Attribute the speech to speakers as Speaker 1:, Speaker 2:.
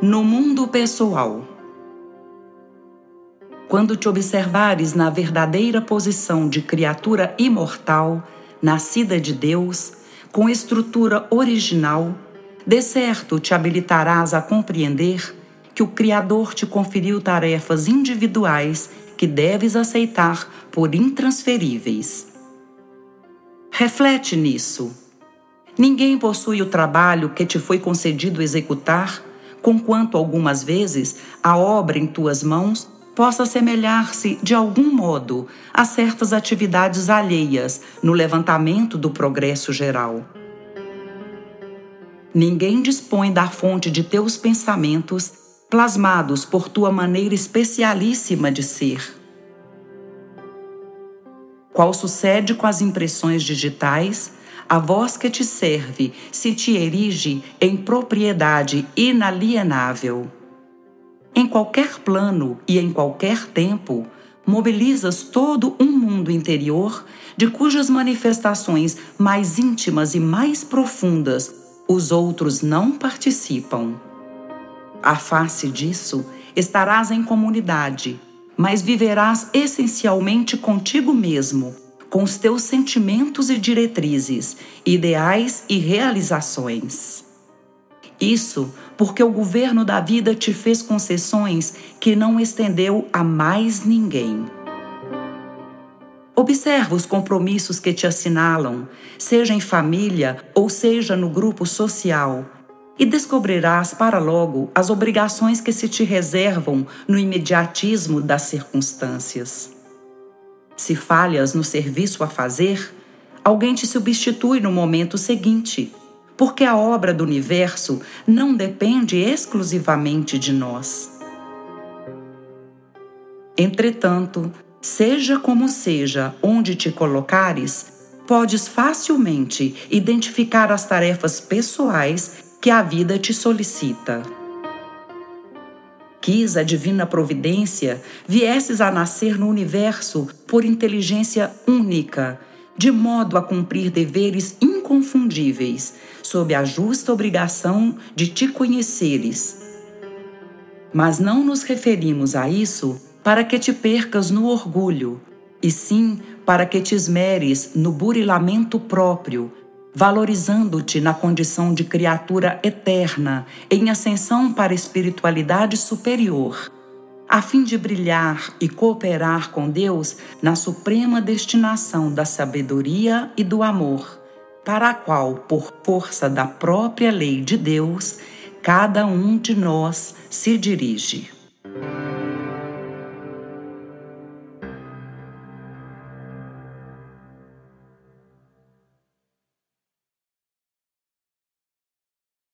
Speaker 1: no mundo pessoal. Quando te observares na verdadeira posição de criatura imortal, nascida de Deus, com estrutura original, de certo te habilitarás a compreender que o Criador te conferiu tarefas individuais que deves aceitar por intransferíveis. Reflete nisso. Ninguém possui o trabalho que te foi concedido executar, conquanto algumas vezes a obra em tuas mãos possa semelhar-se de algum modo a certas atividades alheias no levantamento do progresso geral. Ninguém dispõe da fonte de teus pensamentos, plasmados por tua maneira especialíssima de ser. Qual sucede com as impressões digitais, a voz que te serve se te erige em propriedade inalienável. Em qualquer plano e em qualquer tempo, mobilizas todo um mundo interior de cujas manifestações mais íntimas e mais profundas os outros não participam. A face disso, estarás em comunidade, mas viverás essencialmente contigo mesmo, com os teus sentimentos e diretrizes, ideais e realizações. Isso porque o governo da vida te fez concessões que não estendeu a mais ninguém. Observa os compromissos que te assinalam, seja em família ou seja no grupo social, e descobrirás para logo as obrigações que se te reservam no imediatismo das circunstâncias. Se falhas no serviço a fazer, alguém te substitui no momento seguinte porque a obra do universo não depende exclusivamente de nós. Entretanto, seja como seja onde te colocares, podes facilmente identificar as tarefas pessoais que a vida te solicita. Quis a divina providência viesses a nascer no universo por inteligência única, de modo a cumprir deveres inconfundíveis, sob a justa obrigação de te conheceres. Mas não nos referimos a isso para que te percas no orgulho, e sim para que te esmeres no burilamento próprio, valorizando-te na condição de criatura eterna, em ascensão para a espiritualidade superior, a fim de brilhar e cooperar com Deus na suprema destinação da sabedoria e do amor para a qual, por força da própria lei de Deus, cada um de nós se dirige.